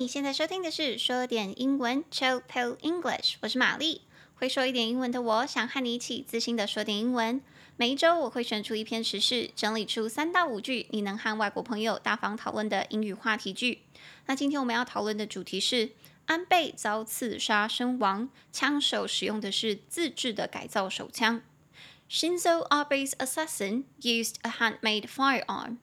你现在收听的是说点英文 Chill Pill English，我是玛丽。会说一点英文的我，想和你一起自信的说点英文。每一周我会选出一篇时事，整理出三到五句你能和外国朋友大方讨论的英语话题句。那今天我们要讨论的主题是安倍遭刺杀身亡，枪手使用的是自制的改造手枪。Shinzo Abe's assassin used a handmade firearm.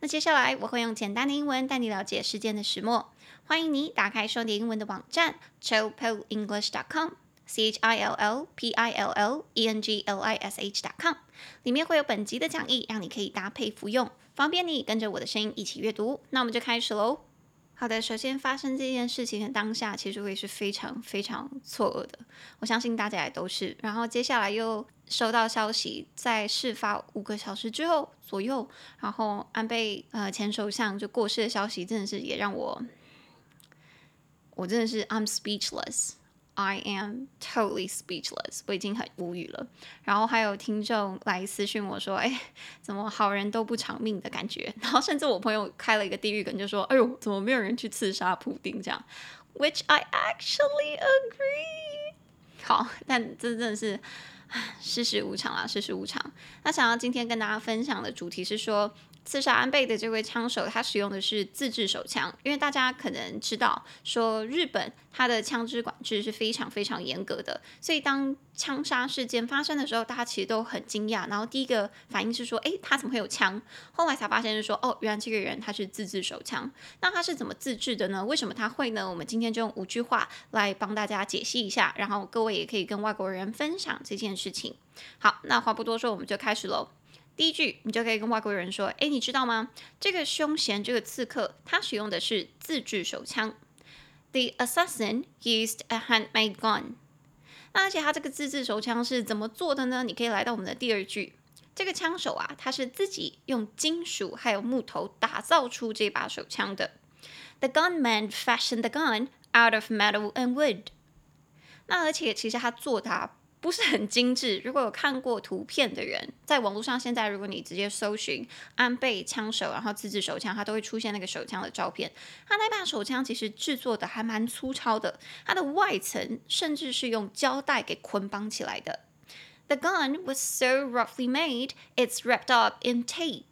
那接下来我会用简单的英文带你了解事件的始末。欢迎你打开说点英文的网站 chillpillenglish.com，c h i l l p i l l e n g l i s h.com，里面会有本集的讲义，让你可以搭配服用，方便你跟着我的声音一起阅读。那我们就开始喽。好的，首先发生这件事情的当下，其实我也是非常非常错愕的。我相信大家也都是。然后接下来又收到消息，在事发五个小时之后左右，然后安倍呃前首相就过世的消息，真的是也让我。我真的是 I'm speechless, I am totally speechless，我已经很无语了。然后还有听众来私讯我说：“哎，怎么好人都不长命的感觉？”然后甚至我朋友开了一个地狱梗，就说：“哎呦，怎么没有人去刺杀普丁？”这样，which I actually agree。好，但这真的是世事无常啊，世事无常。那想要今天跟大家分享的主题是说。刺杀安倍的这位枪手，他使用的是自制手枪。因为大家可能知道，说日本他的枪支管制是非常非常严格的，所以当枪杀事件发生的时候，大家其实都很惊讶。然后第一个反应是说：“诶，他怎么会有枪？”后来才发现是说：“哦，原来这个人他是自制手枪。那他是怎么自制的呢？为什么他会呢？我们今天就用五句话来帮大家解析一下，然后各位也可以跟外国人分享这件事情。好，那话不多说，我们就开始喽。第一句，你就可以跟外国人说：“诶，你知道吗？这个凶嫌，这个刺客，他使用的是自制手枪。The assassin used a handmade gun。那而且他这个自制手枪是怎么做的呢？你可以来到我们的第二句，这个枪手啊，他是自己用金属还有木头打造出这把手枪的。The gunman fashioned the gun out of metal and wood。那而且其实他做的。不是很精致。如果有看过图片的人，在网络上现在，如果你直接搜寻安倍枪手，然后自制手枪，它都会出现那个手枪的照片。它那把手枪其实制作的还蛮粗糙的，它的外层甚至是用胶带给捆绑起来的。The gun was so roughly made, it's wrapped up in tape.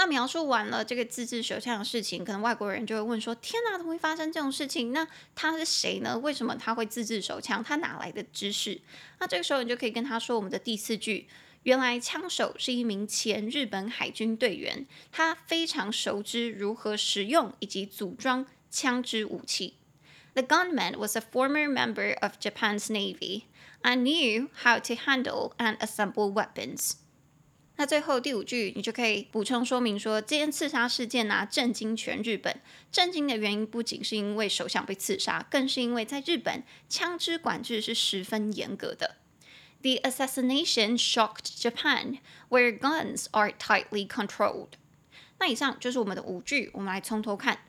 那描述完了这个自制手枪的事情，可能外国人就会问说：“天哪，怎么会发生这种事情？那他是谁呢？为什么他会自制手枪？他哪来的知识？”那这个时候你就可以跟他说我们的第四句：原来枪手是一名前日本海军队员，他非常熟知如何使用以及组装枪支武器。The gunman was a former member of Japan's Navy and knew how to handle and assemble weapons. 那最后第五句，你就可以补充说明说，这件刺杀事件啊，震惊全日本。震惊的原因不仅是因为首相被刺杀，更是因为在日本枪支管制是十分严格的。The assassination shocked Japan, where guns are tightly controlled. 那以上就是我们的五句，我们来从头看。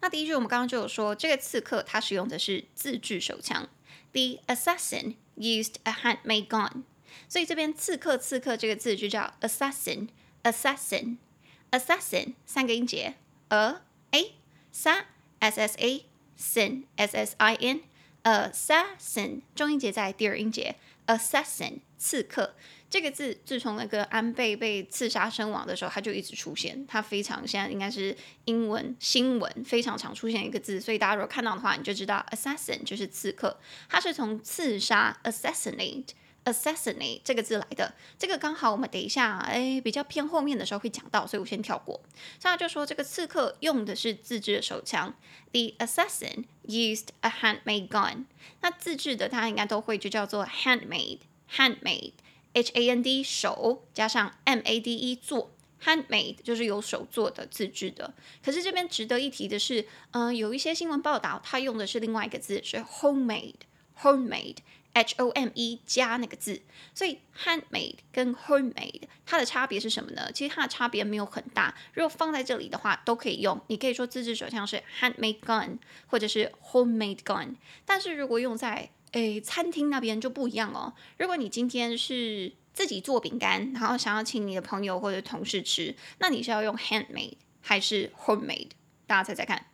那第一句我们刚刚就有说，这个刺客他使用的是自制手枪。The assassin used a handmade gun. 所以这边“刺客”“刺客”这个字就叫 assassin，assassin，assassin，三个音节，a a sa s s a sin s s i n，assassin，重音节在第二音节，assassin，刺客这个字，自从那个安倍被刺杀身亡的时候，它就一直出现，它非常现在应该是英文新闻非常常出现一个字，所以大家如果看到的话，你就知道 assassin 就是刺客，它是从刺杀 assassinate。Assassinate 这个字来的，这个刚好我们等一下哎比较偏后面的时候会讲到，所以我先跳过。现在就说这个刺客用的是自制的手枪，the assassin used a handmade gun。那自制的大家应该都会就叫做 handmade，handmade，h a n d 手加上 m a d e 做，handmade 就是有手做的自制的。可是这边值得一提的是，嗯、有一些新闻报道它用的是另外一个字，是 homemade，homemade。H O M E 加那个字，所以 handmade 跟 homemade 它的差别是什么呢？其实它的差别没有很大。如果放在这里的话，都可以用。你可以说自制手枪是 handmade gun，或者是 homemade gun。但是如果用在诶餐厅那边就不一样哦。如果你今天是自己做饼干，然后想要请你的朋友或者同事吃，那你是要用 handmade 还是 homemade？大家猜猜看。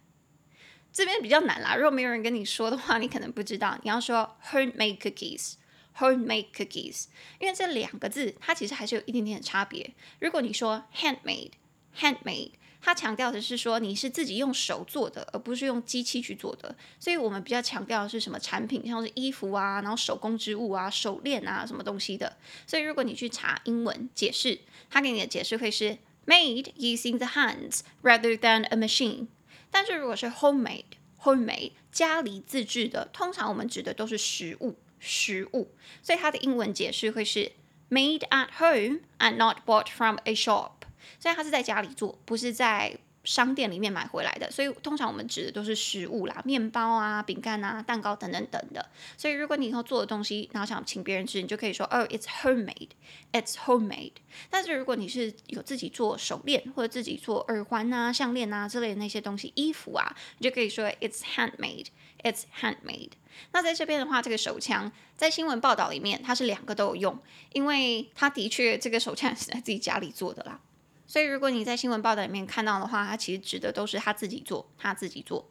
这边比较难啦。如果没有人跟你说的话，你可能不知道。你要说 homemade cookies，homemade cookies，因为这两个字它其实还是有一点点的差别。如果你说 handmade，handmade。它强调的是说你是自己用手做的，而不是用机器去做的。所以我们比较强调的是什么产品，像是衣服啊，然后手工织物啊、手链啊什么东西的。所以如果你去查英文解释，它给你的解释会是 made using the hands rather than a machine。但是如果是 homemade，homemade 家里自制的，通常我们指的都是食物，食物。所以它的英文解释会是 made at home and not bought from a shop。所以它是在家里做，不是在商店里面买回来的。所以通常我们指的都是食物啦，面包啊、饼干啊、蛋糕等等等的。所以如果你以后做的东西，然后想请别人吃，你就可以说哦，it's homemade，it's homemade。但是如果你是有自己做手链或者自己做耳环啊、项链啊之类的那些东西、衣服啊，你就可以说 it's handmade，it's handmade。那在这边的话，这个手枪在新闻报道里面，它是两个都有用，因为它的确这个手枪 是在自己家里做的啦。所以，如果你在新闻报道里面看到的话，它其实指的都是他自己做，他自己做。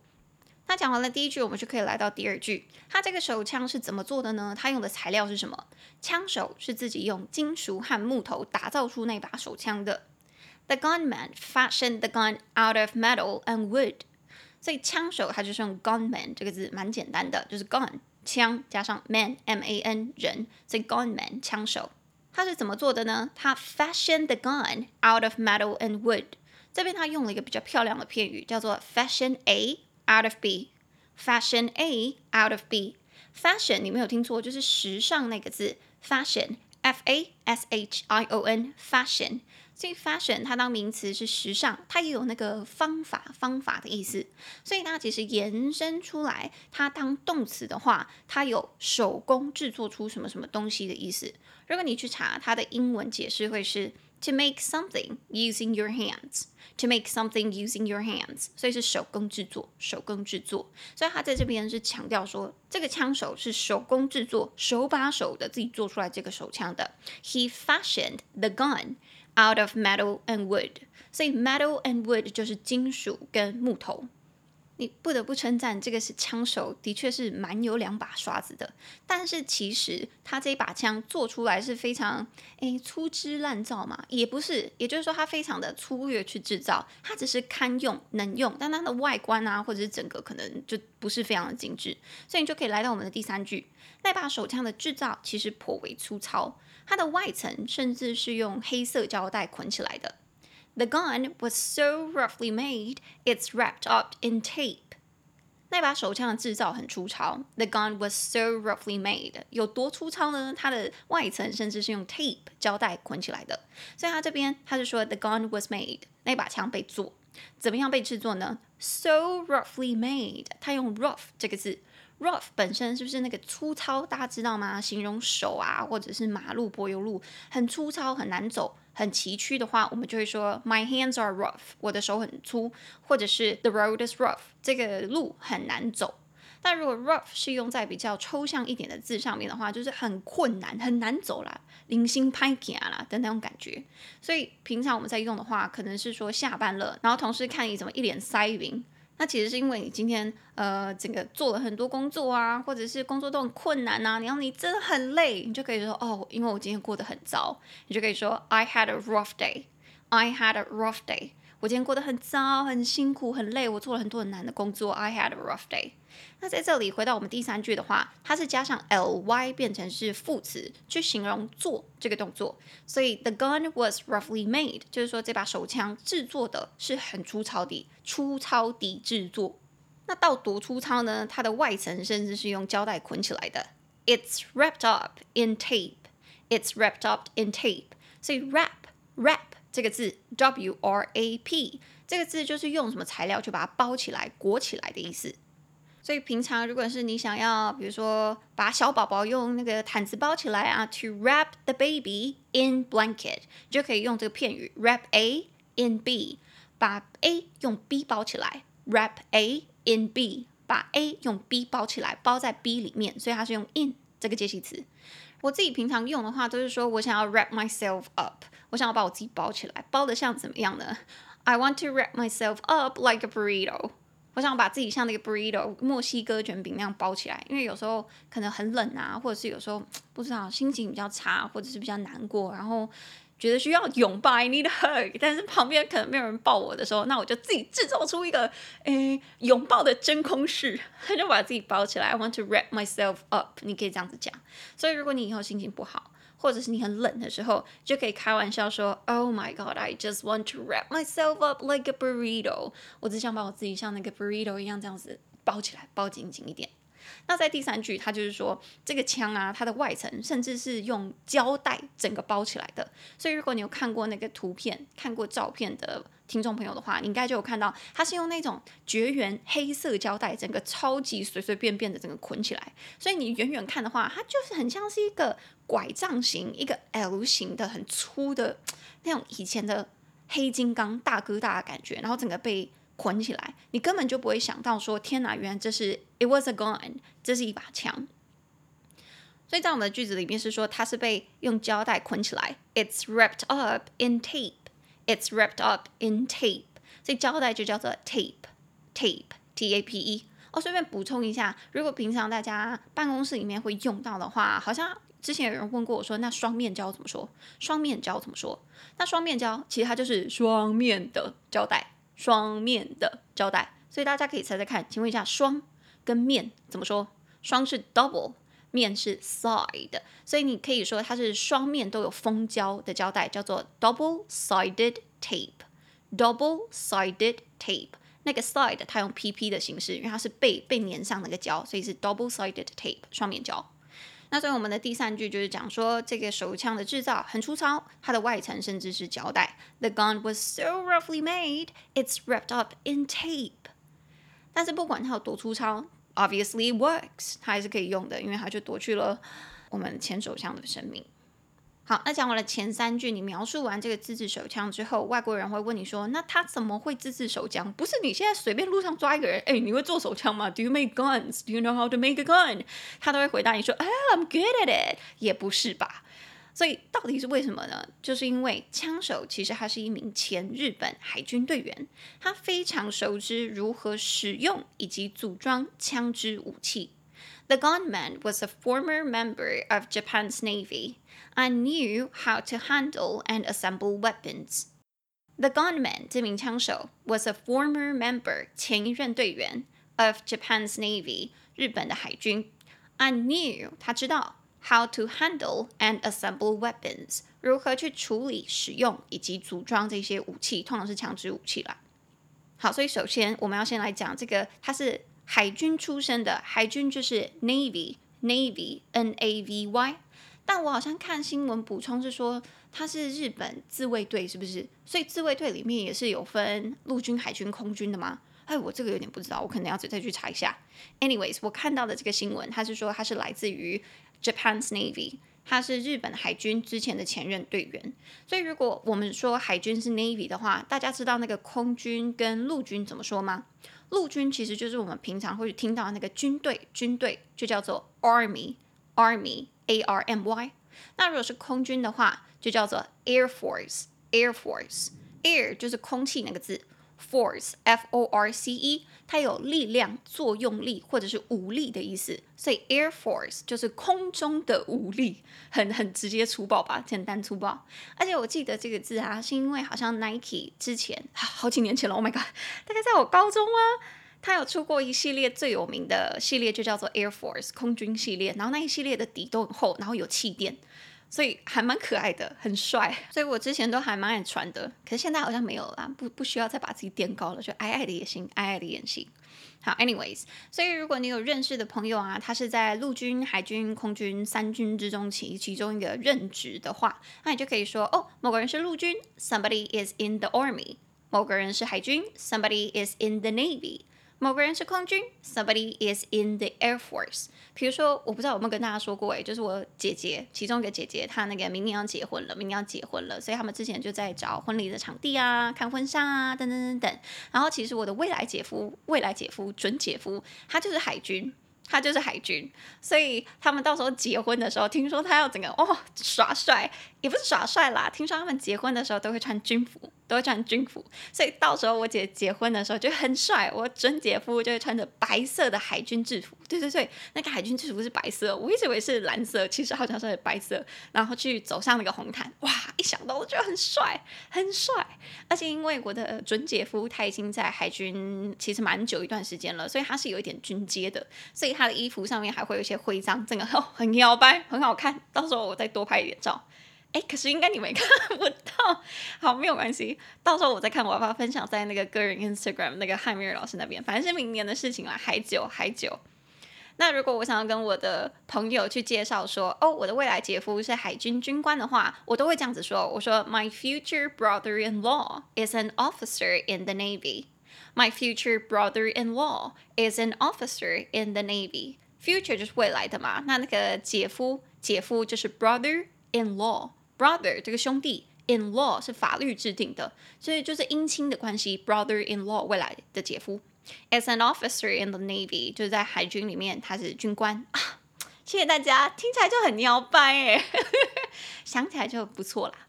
那讲完了第一句，我们就可以来到第二句。他这个手枪是怎么做的呢？他用的材料是什么？枪手是自己用金属和木头打造出那把手枪的。The gunman fashioned the gun out of metal and wood。所以枪手他就是用 gunman 这个字，蛮简单的，就是 gun 枪加上 man m a n 人，所以 gunman 枪手。他是怎么做的呢？他 fashion the gun out of metal and wood。这边他用了一个比较漂亮的片语，叫做 fashion A out of B。fashion A out of B。fashion 你没有听错，就是时尚那个字，fashion F A S H I O N fashion。所以 fashion 它当名词是时尚，它也有那个方法方法的意思。所以它其实延伸出来，它当动词的话，它有手工制作出什么什么东西的意思。如果你去查它的英文解释，会是 to make something using your hands。to make something using your hands，所以是手工制作，手工制作。所以它在这边是强调说，这个枪手是手工制作，手把手的自己做出来这个手枪的。He fashioned the gun。Out of metal and wood，所以 metal and wood 就是金属跟木头。 你不得不称赞，这个是枪手，的确是蛮有两把刷子的。但是其实他这一把枪做出来是非常诶粗制滥造嘛，也不是，也就是说它非常的粗略去制造，它只是堪用能用，但它的外观啊或者是整个可能就不是非常的精致。所以你就可以来到我们的第三句，那把手枪的制造其实颇为粗糙。它的外层甚至是用黑色胶带捆起来的。The gun was so roughly made, it's wrapped up in tape. 那把手枪的制造很粗糙。The gun was so roughly made，有多粗糙呢？它的外层甚至是用 tape 胶带捆起来的。所以它这边它是说 the gun was made，那把枪被做，怎么样被制作呢？So roughly made，它用 rough 这个字。 Rough 本身是不是那个粗糙？大家知道吗？形容手啊，或者是马路、柏油路很粗糙、很难走、很崎岖的话，我们就会说 My hands are rough，我的手很粗，或者是 The road is rough，这个路很难走。但如果 rough 是用在比较抽象一点的字上面的话，就是很困难、很难走啦，零星拍行啦的那种感觉。所以平常我们在用的话，可能是说下班了，然后同事看你怎么一脸塞云。那其实是因为你今天呃整个做了很多工作啊，或者是工作都很困难呐，然后你真的很累，你就可以说哦，因为我今天过得很糟，你就可以说 I had a rough day. I had a rough day. 我今天过得很糟，很辛苦，很累，我做了很多很难的工作。I had a rough day. 那在这里回到我们第三句的话，它是加上 ly 变成是副词去形容做这个动作，所以 the gun was roughly made，就是说这把手枪制作的是很粗糙的，粗糙的制作。那到多粗糙呢？它的外层甚至是用胶带捆起来的。It's wrapped up in tape. It's wrapped up in tape. 所以 wrap wrap 这个字 w r a p 这个字就是用什么材料去把它包起来、裹起来的意思。所以平常如果是你想要，比如说把小宝宝用那个毯子包起来啊，to wrap the baby in blanket，就可以用这个片语 wrap A in B，把 A 用 B 包起来，wrap A in B，把 A 用 B 包起来，包在 B 里面，所以它是用 in 这个介系词。我自己平常用的话，都是说我想要 wrap myself up，我想要把我自己包起来，包的像怎么样呢？I want to wrap myself up like a burrito。我想把自己像那个 burrito 墨西哥卷饼那样包起来，因为有时候可能很冷啊，或者是有时候不知道心情比较差，或者是比较难过，然后觉得需要拥抱，I need hug，但是旁边可能没有人抱我的时候，那我就自己制造出一个诶拥抱的真空室，他 就把自己包起来。I want to wrap myself up，你可以这样子讲。所以如果你以后心情不好，或者是你很冷的时候，就可以开玩笑说：“Oh my God, I just want to wrap myself up like a burrito。”我只想把我自己像那个 burrito 一样这样子包起来，包紧紧一点。那在第三句，它就是说这个枪啊，它的外层甚至是用胶带整个包起来的。所以如果你有看过那个图片、看过照片的听众朋友的话，你应该就有看到，它是用那种绝缘黑色胶带，整个超级随随便便的整个捆起来。所以你远远看的话，它就是很像是一个拐杖形、一个 L 型的很粗的那种以前的黑金刚大哥大的感觉，然后整个被。捆起来，你根本就不会想到说，天哪，原来这是 it was a gun，这是一把枪。所以在我们的句子里面是说，它是被用胶带捆起来，it's wrapped up in tape，it's wrapped up in tape。所以胶带就叫做 tape，tape，t a p e。哦，顺便补充一下，如果平常大家办公室里面会用到的话，好像之前有人问过我说，那双面胶怎么说？双面胶怎么说？那双面胶其实它就是双面的胶带。双面的胶带，所以大家可以猜猜看，请问一下，双跟面怎么说？双是 double，面是 side，所以你可以说它是双面都有封胶的胶带，叫做 double-sided tape。double-sided tape，那个 side 它用 PP 的形式，因为它是被被粘上那个胶，所以是 double-sided tape，双面胶。那所以我们的第三句就是讲说，这个手枪的制造很粗糙，它的外层甚至是胶带。The gun was so roughly made, it's wrapped up in tape。但是不管它有多粗糙，obviously works，它还是可以用的，因为它就夺去了我们前手枪的生命。好，那讲完了前三句，你描述完这个自制手枪之后，外国人会问你说：“那他怎么会自制手枪？不是你现在随便路上抓一个人，哎，你会做手枪吗？Do you make guns? Do you know how to make a gun？” 他都会回答你说：“哎，I'm good at it。”也不是吧？所以到底是为什么呢？就是因为枪手其实他是一名前日本海军队员，他非常熟知如何使用以及组装枪支武器。The gunman was a former member of Japan's Navy and knew how to handle and assemble weapons. The gunman 这名枪手 was a former member 前一任队员 of Japan's Navy 日本的海军 and knew 他知道 how to handle and assemble weapons 如何去处理、使用以及组装这些武器，通常是枪支武器啦。好，所以首先我们要先来讲这个，它是。 海军出身的海军就是 Navy，Navy，N A V Y。但我好像看新闻补充是说，他是日本自卫队，是不是？所以自卫队里面也是有分陆军、海军、空军的吗？哎，我这个有点不知道，我可能要再再去查一下。Anyways，我看到的这个新闻，他是说他是来自于 Japan's Navy，他是日本海军之前的前任队员。所以如果我们说海军是 Navy 的话，大家知道那个空军跟陆军怎么说吗？陆军其实就是我们平常会听到那个军队，军队就叫做 Army，Army，A R M Y。那如果是空军的话，就叫做 Air Force，Air Force。Air 就是空气那个字，Force，F O R C E，它有力量、作用力或者是武力的意思，所以 Air Force 就是空中的武力，很很直接粗暴吧，简单粗暴。而且我记得这个字啊，是因为好像 Nike 之前好几年前了，Oh my God，大概在我高中啊，他有出过一系列最有名的系列，就叫做 Air Force 空军系列，然后那一系列的底都很厚，然后有气垫。所以还蛮可爱的，很帅，所以我之前都还蛮爱穿的。可是现在好像没有了，不不需要再把自己垫高了，就矮矮的也行，矮矮的也行。好，anyways，所以如果你有认识的朋友啊，他是在陆军、海军、空军三军之中其其中一个任职的话，那你就可以说哦，某个人是陆军，somebody is in the army；某个人是海军，somebody is in the navy。某个人是空军，somebody is in the air force。比如说，我不知道有没有跟大家说过，诶，就是我姐姐，其中一个姐姐，她那个明年要结婚了，明年要结婚了，所以他们之前就在找婚礼的场地啊，看婚纱啊，等等等等。然后，其实我的未来姐夫，未来姐夫，准姐夫，他就是海军。他就是海军，所以他们到时候结婚的时候，听说他要整个哦耍帅，也不是耍帅啦，听说他们结婚的时候都会穿军服。都会穿军服，所以到时候我姐结婚的时候就很帅。我准姐夫就会穿着白色的海军制服，对对对，那个海军制服是白色，我一直以为是蓝色，其实好像是白色。然后去走上那个红毯，哇！一想到我觉得很帅，很帅。而且因为我的准姐夫他已经在海军其实蛮久一段时间了，所以他是有一点军阶的，所以他的衣服上面还会有一些徽章，整个很很摇摆，很好看。到时候我再多拍一点照。哎，可是应该你们 看不到，好，没有关系，到时候我再看，我要不要分享在那个个人 Instagram 那个汉密尔老师那边，反正是明年的事情啦，还久还久。那如果我想要跟我的朋友去介绍说，哦，我的未来姐夫是海军军官的话，我都会这样子说，我说 My future brother-in-law is an officer in the Navy. My future brother-in-law is an officer in the Navy. Future 就是未来的嘛，那那个姐夫，姐夫就是 brother-in-law。Brother 这个兄弟，in law 是法律制定的，所以就是姻亲的关系。brother in law 未来的姐夫，as an officer in the navy 就是在海军里面，他是军官啊。谢谢大家，听起来就很鸟掰哎，想起来就不错啦。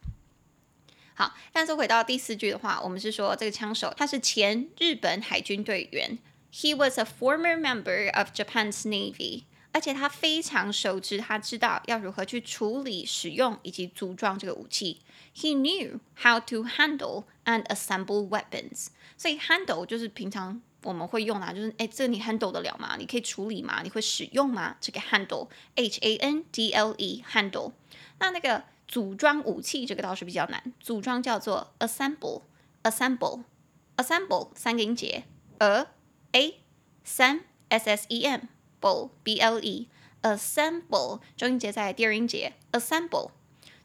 好，但是回到第四句的话，我们是说这个枪手他是前日本海军队员，he was a former member of Japan's navy。而且他非常熟知，他知道要如何去处理、使用以及组装这个武器。He knew how to handle and assemble weapons。所以 handle 就是平常我们会用啊，就是哎，这你 handle 得了吗？你可以处理吗？你会使用吗？这个 handle，H A N D L E，handle。那那个组装武器这个倒是比较难，组装叫做 assemble，assemble，assemble 三个音节，a a 三 s s e m。B l e assemble 中音节在第二音节 assemble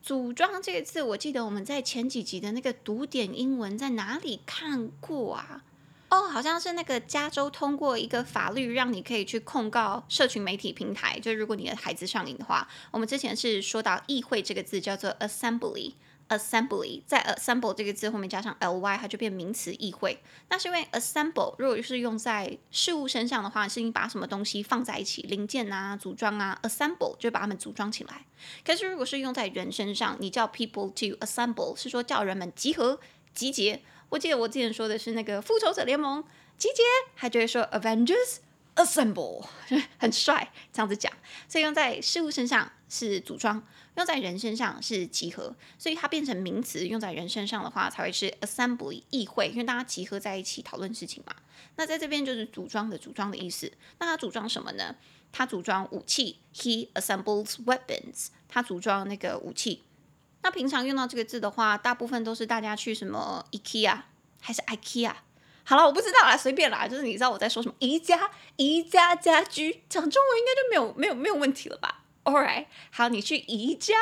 组装这个字，我记得我们在前几集的那个读点英文在哪里看过啊？哦，好像是那个加州通过一个法律，让你可以去控告社群媒体平台，就如果你的孩子上瘾的话，我们之前是说到议会这个字叫做 assembly。Assembly 在 assemble 这个字后面加上 ly，它就变名词议会。那是因为 assemble 如果是用在事物身上的话，是你把什么东西放在一起，零件啊，组装啊，assemble 就把它们组装起来。可是如果是用在人身上，你叫 people to assemble 是说叫人们集合、集结。我记得我之前说的是那个复仇者联盟集结，还就会说 Avengers assemble，很帅这样子讲。所以用在事物身上是组装。用在人身上是集合，所以它变成名词用在人身上的话，才会是 assembly 议会，因为大家集合在一起讨论事情嘛。那在这边就是组装的组装的意思。那它组装什么呢？它组装武器，he assembles weapons。它组装那个武器。那平常用到这个字的话，大部分都是大家去什么 IKEA 还是 IKEA？好了，我不知道啦，随便啦，就是你知道我在说什么？宜家、宜家家居，讲中文应该就没有没有没有问题了吧？Alright，好，你去宜家，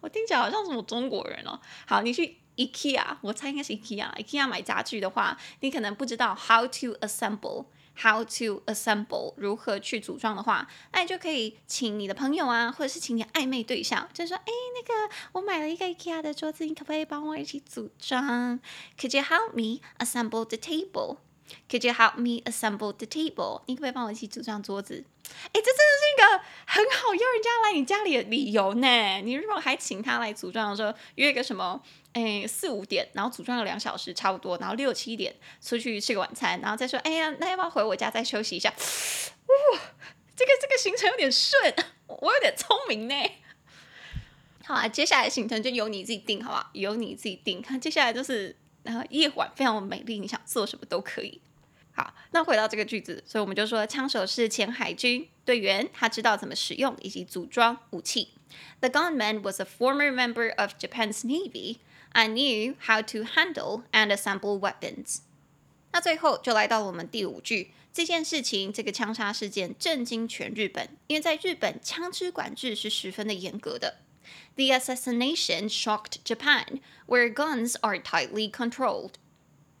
我听起来好像什么中国人哦。好，你去 IKEA，我猜应该是 IKEA。IKEA 买家具的话，你可能不知道 how to assemble，how to assemble 如何去组装的话，那你就可以请你的朋友啊，或者是请你暧昧对象，就说，哎，那个我买了一个 IKEA 的桌子，你可不可以帮我一起组装？Could you help me assemble the table？Could you help me assemble the table？你可不可以帮我一起组装桌子？哎，这真的是一个很好邀人家来你家里的理由呢。你如果还请他来组装的时候，约个什么，哎，四五点，然后组装个两小时差不多，然后六七点出去吃个晚餐，然后再说，哎呀，那要不要回我家再休息一下？哇，这个这个行程有点顺，我有点聪明呢。好啊，接下来行程就由你自己定，好吧？由你自己定。看接下来就是。然后夜晚非常美丽，你想做什么都可以。好，那回到这个句子，所以我们就说，枪手是前海军队员，他知道怎么使用以及组装武器。The gunman was a former member of Japan's Navy and knew how to handle and assemble weapons。那最后就来到了我们第五句，这件事情，这个枪杀事件震惊全日本，因为在日本枪支管制是十分的严格的。The assassination shocked Japan, where guns are tightly controlled.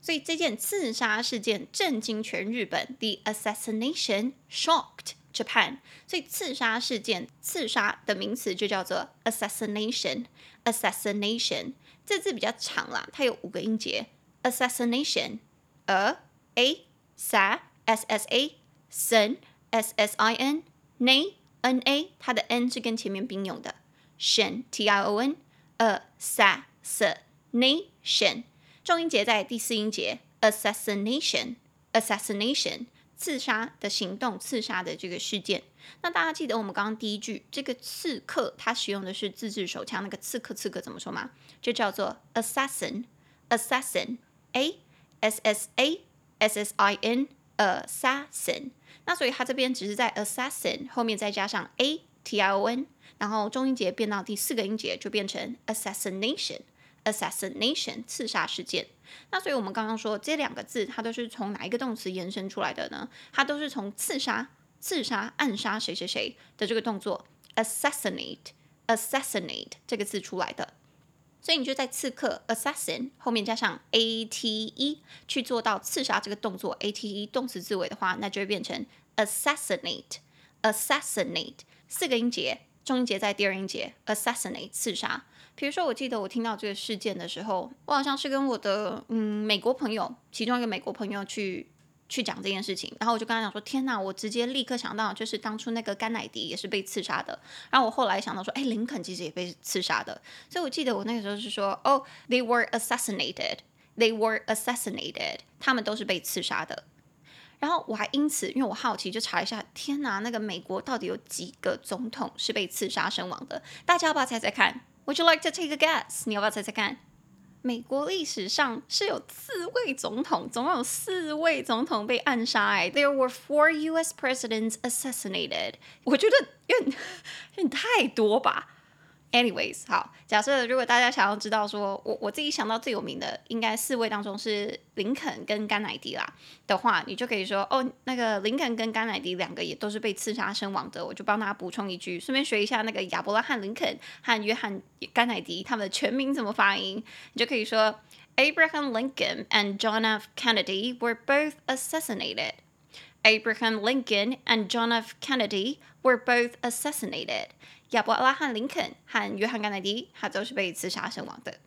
所以这件刺杀事件震惊全日本。The assassination shocked Japan. 所以刺杀事件，刺杀的名词就叫做 assassination。assassination 这字比较长啦，它有五个音节。assassination，a a s s a s s a，sin S S I N N N A，它的 N 是跟前面并用的。Tion T I O N Assassination，重音节在第四音节。Assassination，Assassination，刺杀的行动，刺杀的这个事件。那大家记得我们刚刚第一句这个刺客，他使用的是自制手枪，那个刺客，刺客怎么说吗？就叫做 assassin，assassin，A S S A S S I N，assassin。那所以它这边只是在 assassin 后面再加上 a t i o n，然后中音节变到第四个音节就变成 assassination assassination 刺杀事件。那所以我们刚刚说这两个字它都是从哪一个动词延伸出来的呢？它都是从刺杀、刺杀、暗杀谁谁谁的这个动作 assassinate，assassinate 这个字出来的。所以你就在刺客 assassin 后面加上 a t e 去做到刺杀这个动作 a t e 动词字尾的话，那就会变成 assassinate assassinate 四个音节，中音节在第二音节 assassinate 刺杀。比如说，我记得我听到这个事件的时候，我好像是跟我的嗯美国朋友，其中一个美国朋友去。去讲这件事情，然后我就跟他讲说：“天哪！我直接立刻想到，就是当初那个甘乃迪也是被刺杀的。然后我后来想到说，哎，林肯其实也被刺杀的。所以我记得我那个时候是说，哦，they were assassinated，they were assassinated，他们都是被刺杀的。然后我还因此，因为我好奇，就查一下，天哪，那个美国到底有几个总统是被刺杀身亡的？大家要不要猜猜看？Would you like to take a guess？你要不要猜猜看？”美国历史上是有四位总统，总共有四位总统被暗杀。哎，There were four U.S. presidents assassinated。我觉得有点有点太多吧。Anyways，好，假设如果大家想要知道说，我我自己想到最有名的，应该四位当中是林肯跟甘乃迪啦的话，你就可以说哦，那个林肯跟甘乃迪两个也都是被刺杀身亡的。我就帮大家补充一句，顺便学一下那个亚伯拉罕林肯和约翰甘乃迪他们的全名怎么发音，你就可以说 Abraham Lincoln and John F. Kennedy were both assassinated. Abraham Lincoln and John F. Kennedy were both assassinated. 亚伯拉罕·林肯和约翰·甘乃迪，他都是被刺杀身亡的。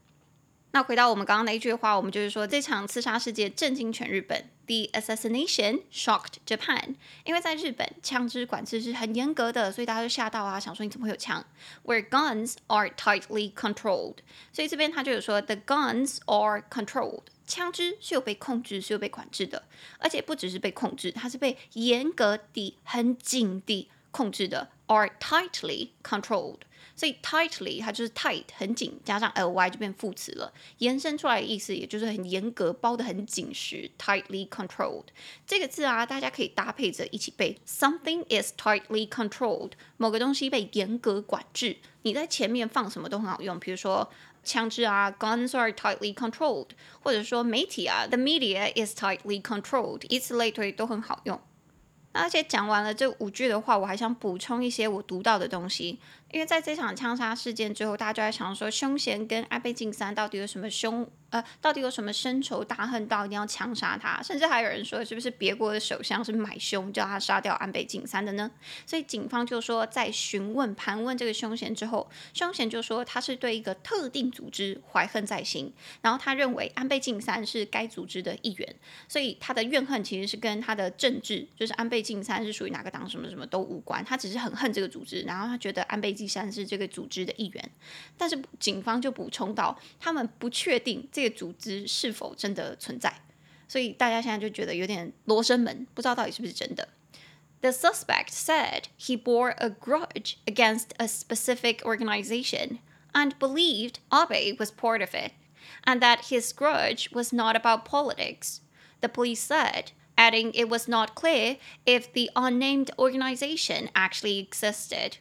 那回到我们刚刚那一句话，我们就是说，这场刺杀事件震惊全日本。The assassination shocked Japan，因为在日本枪支管制是很严格的，所以大家就吓到啊，想说你怎么会有枪？Where guns are tightly controlled，所以这边他就有说，the guns are controlled，枪支是有被控制，是有被管制的，而且不只是被控制，它是被严格的、很紧的控制的。Are tightly controlled，所以 tightly 它就是 tight 很紧，加上 ly 就变副词了，延伸出来的意思也就是很严格，包得很紧实。tightly controlled 这个字啊，大家可以搭配着一起背。Something is tightly controlled，某个东西被严格管制。你在前面放什么都很好用，比如说枪支啊，guns are tightly controlled，或者说媒体啊，the media is tightly controlled，以此类推都很好用。而且讲完了这五句的话，我还想补充一些我读到的东西。因为在这场枪杀事件之后，大家就在想说，凶嫌跟安倍晋三到底有什么凶？呃，到底有什么深仇大恨到一定要枪杀他？甚至还有人说，是不是别国的首相是买凶叫他杀掉安倍晋三的呢？所以警方就说，在询问盘问这个凶嫌之后，凶嫌就说他是对一个特定组织怀恨在心，然后他认为安倍晋三是该组织的一员，所以他的怨恨其实是跟他的政治，就是安倍晋三是属于哪个党什么什么都无关，他只是很恨这个组织，然后他觉得安倍晋。三是这个组织的一员，但是警方就补充到，他们不确定这 个组织是否真的存在，所以大家现在就觉得有点罗生门，不知道到底是不是真的。The suspect said he bore a grudge against a specific organization and believed Abe was part of it, and that his grudge was not about politics. The police said, adding it was not clear if the unnamed organization actually existed.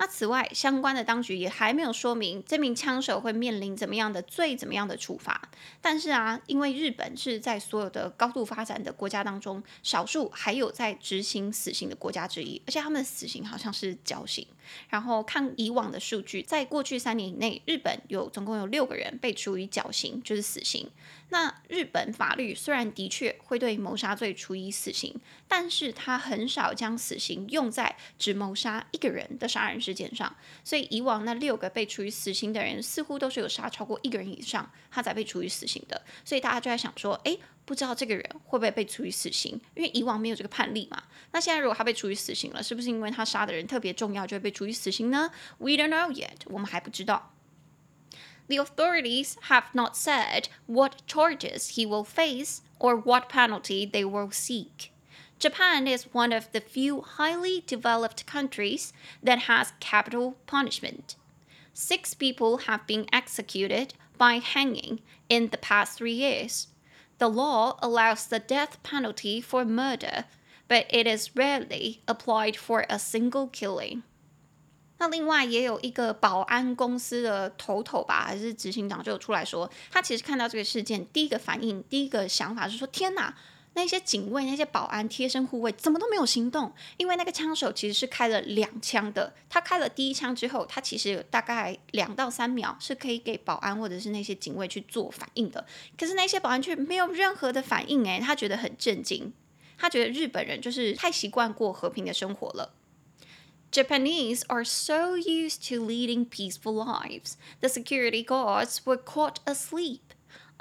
那此外，相关的当局也还没有说明这名枪手会面临怎么样的罪、怎么样的处罚。但是啊，因为日本是在所有的高度发展的国家当中，少数还有在执行死刑的国家之一，而且他们的死刑好像是绞刑。然后看以往的数据，在过去三年以内，日本有总共有六个人被处以绞刑，就是死刑。那日本法律虽然的确会对谋杀罪处以死刑，但是他很少将死刑用在只谋杀一个人的杀人事件上。所以以往那六个被处以死刑的人，似乎都是有杀超过一个人以上，他才被处以死刑的。所以大家就在想说，诶，不知道这个人会不会被处以死刑，因为以往没有这个判例嘛。那现在如果他被处以死刑了，是不是因为他杀的人特别重要，就会被处以死刑呢？We don't know yet，我们还不知道。The authorities have not said what charges he will face or what penalty they will seek. Japan is one of the few highly developed countries that has capital punishment. Six people have been executed by hanging in the past three years. The law allows the death penalty for murder, but it is rarely applied for a single killing. 那另外也有一个保安公司的头头吧，还是执行长就出来说，他其实看到这个事件，第一个反应、第一个想法是说：天哪！那些警卫、那些保安贴身护卫怎么都没有行动？因为那个枪手其实是开了两枪的。他开了第一枪之后，他其实大概两到三秒是可以给保安或者是那些警卫去做反应的。可是那些保安却没有任何的反应，诶，他觉得很震惊。他觉得日本人就是太习惯过和平的生活了。Japanese are so used to leading peaceful lives. The security guards were caught asleep.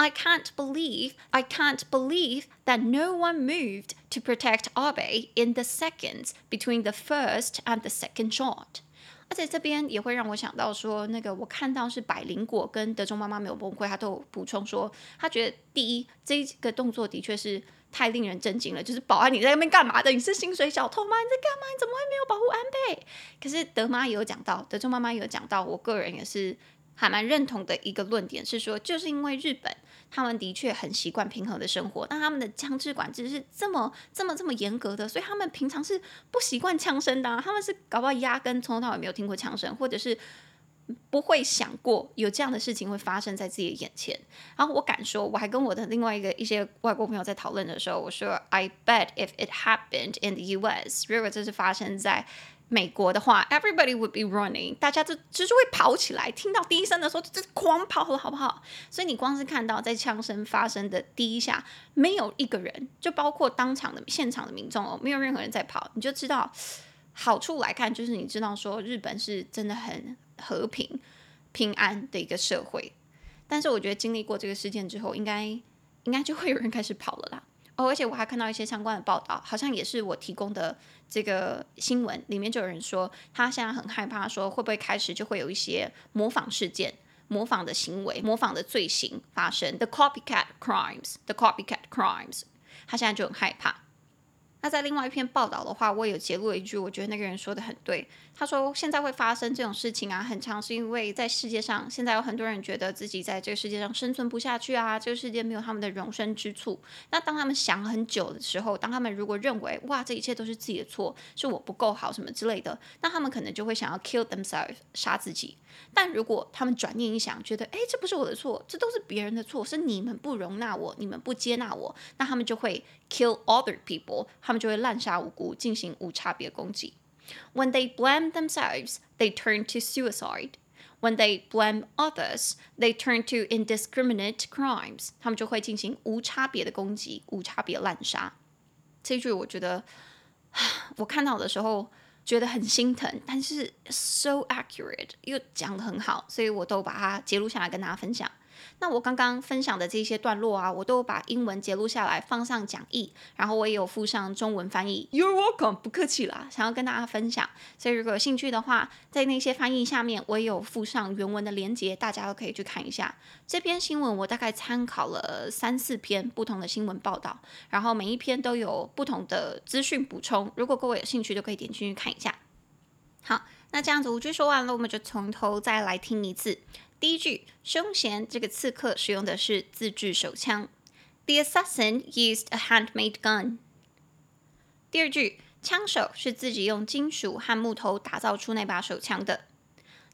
I can't believe, I can't believe that no one moved to protect Abe in the seconds between the first and the second shot. 而且这边也会让我想到说，那个我看到是百灵果跟德中妈妈没有崩溃，他都有补充说，他觉得第一这个动作的确是太令人震惊了，就是保安你在那边干嘛的？你是薪水小偷吗？你在干嘛？你怎么会没有保护安倍？可是德妈也有讲到，德中妈妈也有讲到，我个人也是。还蛮认同的一个论点是说，就是因为日本他们的确很习惯平和的生活，但他们的枪支管制是这么这么这么严格的，所以他们平常是不习惯枪声的。他们是搞不好压根从头到尾没有听过枪声，或者是不会想过有这样的事情会发生在自己的眼前。然后我敢说，我还跟我的另外一个一些外国朋友在讨论的时候，我说，I bet if it happened in the U.S.，如果这是发生在美国的话，everybody would be running，大家就就是会跑起来，听到第一声的时候就狂跑了，好不好？所以你光是看到在枪声发生的第一下，没有一个人，就包括当场的现场的民众哦，没有任何人在跑，你就知道好处来看，就是你知道说日本是真的很和平、平安的一个社会。但是我觉得经历过这个事件之后，应该应该就会有人开始跑了啦。哦，而且我还看到一些相关的报道，好像也是我提供的这个新闻里面就有人说，他现在很害怕，说会不会开始就会有一些模仿事件、模仿的行为、模仿的罪行发生，the copycat crimes，the copycat crimes，他现在就很害怕。那在另外一篇报道的话，我有截录了一句，我觉得那个人说的很对。他说现在会发生这种事情啊，很常是因为在世界上现在有很多人觉得自己在这个世界上生存不下去啊，这个世界没有他们的容身之处。那当他们想很久的时候，当他们如果认为哇，这一切都是自己的错，是我不够好什么之类的，那他们可能就会想要 kill themselves，杀自己。但如果他们转念一想，觉得哎，这不是我的错，这都是别人的错，是你们不容纳我，你们不接纳我，那他们就会 kill other people。他们就会滥杀无辜，进行无差别攻击。When they blame themselves, they turn to suicide. When they blame others, they turn to indiscriminate crimes. 他们就会进行无差别的攻击，无差别滥杀。这句我觉得，我看到的时候觉得很心疼，但是 so accurate 又讲得很好，所以我都把它截录下来跟大家分享。 那我刚刚分享的这些段落啊，我都把英文截录下来放上讲义，然后我也有附上中文翻译。You're welcome，不客气啦，想要跟大家分享。所以如果有兴趣的话，在那些翻译下面，我也有附上原文的连接，大家都可以去看一下。这篇新闻我大概参考了三四篇不同的新闻报道，然后每一篇都有不同的资讯补充。如果各位有兴趣，就可以点进去看一下。好，那这样子五句说完了，我们就从头再来听一次。第一句，凶嫌这个刺客使用的是自制手枪。The assassin used a handmade gun。第二句，枪手是自己用金属和木头打造出那把手枪的。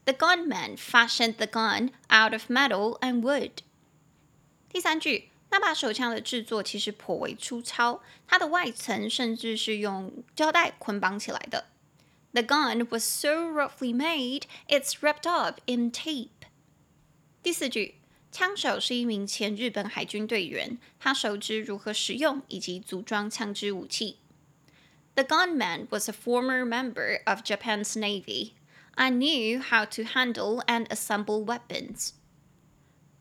The gunman fashioned the gun out of metal and wood。第三句，那把手枪的制作其实颇为粗糙，它的外层甚至是用胶带捆绑起来的。The gun was so roughly made, it's wrapped up in tape。 第四句，枪手是一名前日本海军队员，他熟知如何使用以及组装枪支武器。The gunman was a former member of Japan's Navy and knew how to handle and assemble weapons。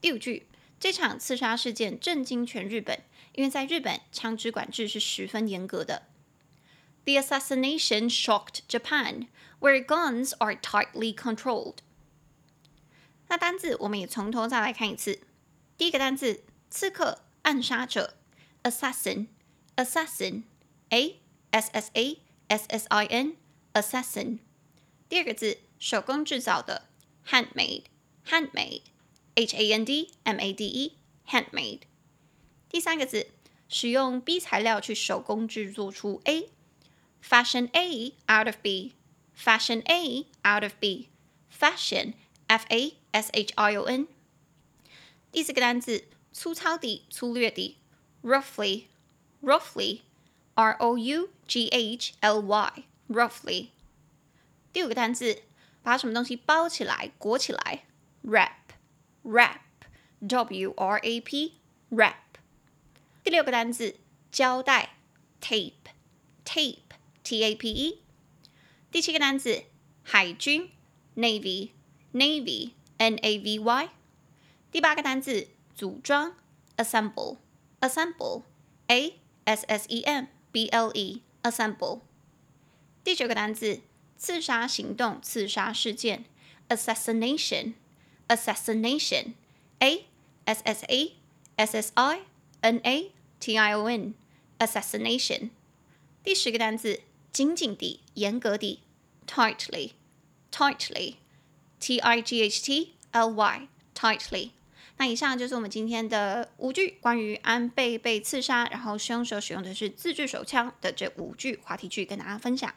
第五句，这场刺杀事件震惊全日本， 因为在日本，枪支管制是十分严格的。The assassination shocked Japan, where guns are tightly controlled. 那单字我们也从头再来看一次。第一个单字，刺客、暗杀者，assassin，assassin，a s s a s s i n，assassin。第二个字，手工制造的，handmade，handmade，h a n d m a d e，handmade。第三个字，使用 B 材料去手工制作出 A，fashion A out of B，fashion A out of B，fashion f a s h i o n。第四个单词，粗糙的、粗略的，roughly，roughly，r o u g h l y，roughly。第五个单词，把什么东西包起来、裹起来，wrap，wrap，w r a p，wrap。第六个单词，胶带，tape，tape，t a p e。第七个单词，海军，navy navy, n a v y，第八个单词，组装，assemble，assemble，a s s e m b l e，assemble。第九个单词，刺杀行动、刺杀事件，assassination，assassination，a s s a s s i n a。T I O N assassination。第十个单词，紧紧的、严格的，tightly tightly T I G H T L Y tightly。那以上就是我们今天的五句关于安倍被刺杀，然后凶手使用的是自制手枪的这五句话题句，跟大家分享。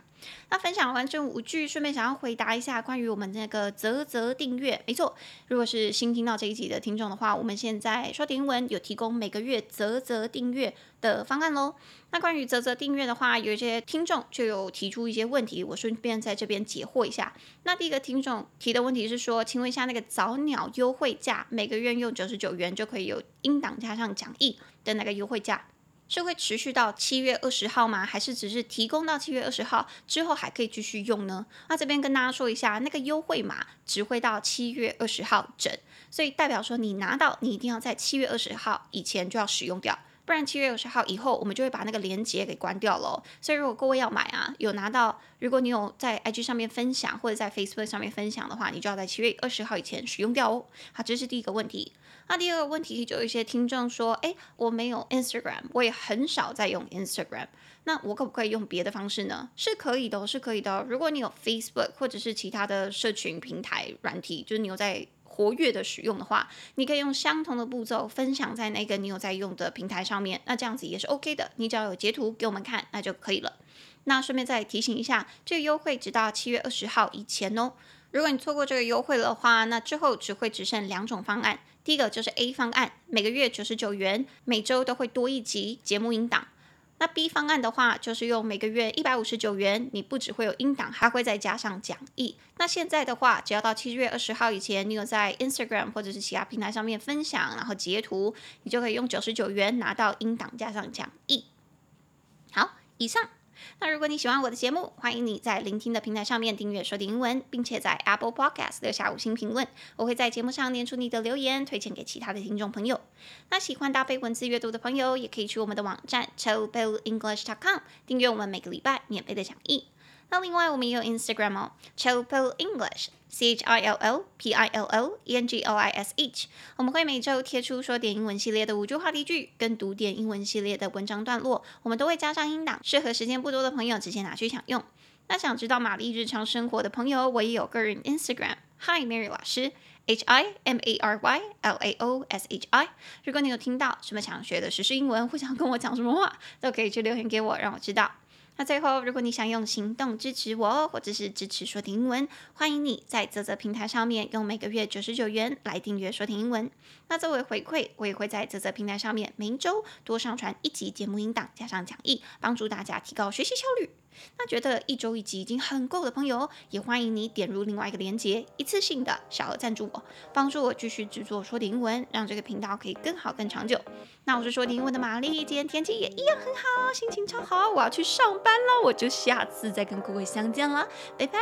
那分享完这五句，顺便想要回答一下关于我们那个啧啧订阅。没错，如果是新听到这一集的听众的话，我们现在说点英文有提供每个月啧啧订阅的方案喽。那关于啧啧订阅的话，有一些听众就有提出一些问题，我顺便在这边解惑一下。那第一个听众提的问题是说，请问一下那个早鸟优惠价，每个月用九十九元就可以有音档加上讲义的那个优惠价？是会持续到七月二十号吗？还是只是提供到七月二十号之后还可以继续用呢？那这边跟大家说一下，那个优惠码只会到七月二十号整，所以代表说你拿到，你一定要在七月二十号以前就要使用掉。不然七月二十号以后，我们就会把那个链接给关掉了。所以如果各位要买啊，有拿到，如果你有在 IG 上面分享或者在 Facebook 上面分享的话，你就要在七月二十号以前使用掉哦。好，这是第一个问题。那第二个问题就有一些听众说，哎，我没有 Instagram，我也很少在用 Instagram，那我可不可以用别的方式呢？是可以的，是可以的。如果你有 Facebook 或者是其他的社群平台软体，就是你有在。活跃的使用的话，你可以用相同的步骤分享在那个你有在用的平台上面，那这样子也是 OK 的。你只要有截图给我们看，那就可以了。那顺便再提醒一下，这个优惠直到七月二十号以前哦。如果你错过这个优惠的话，那之后只会只剩两种方案。第一个就是 A 方案，每个月九十九元，每周都会多一集节目音档。那 B 方案的话，就是用每个月一百五十九元，你不只会有音档，还会再加上讲义。那现在的话，只要到七月二十号以前，你有在 Instagram 或者是其他平台上面分享，然后截图，你就可以用九十九元拿到音档加上讲义。好，以上。那如果你喜欢我的节目，欢迎你在聆听的平台上面订阅说点英文，并且在 Apple Podcast 留下五星评论，我会在节目上念出你的留言，推荐给其他的听众朋友。那喜欢搭配文字阅读的朋友，也可以去我们的网站 ChillpillEnglish.com 订阅我们每个礼拜免费的讲义。那另外我们也有 Instagram 哦，Chillpill English，C H I L L P I L L E N G L I S H。我们会每周贴出说点英文系列的五句话题句，跟读点英文系列的文章段落，我们都会加上音档，适合时间不多的朋友直接拿去享用。那想知道玛丽日常生活的朋友，我也有个人 Instagram，Hi Mary 老师，H I M A R Y L A O S H I。如果你有听到什么想学的时事英文，或想跟我讲什么话，都可以去留言给我，让我知道。那最后，如果你想用行动支持我，或者是支持说听英文，欢迎你在泽泽平台上面用每个月九十九元来订阅说听英文。那作为回馈，我也会在泽泽平台上面每一周多上传一集节目音档，加上讲义，帮助大家提高学习效率。那觉得一周一集已经很够的朋友，也欢迎你点入另外一个链接，一次性的小额赞助。我帮助我继续制作说的英文，让这个频道可以更好、更长久。那我是说英文的玛丽，今天天气也一样很好，心情超好。我要去上班了，我就下次再跟各位相见了，拜拜。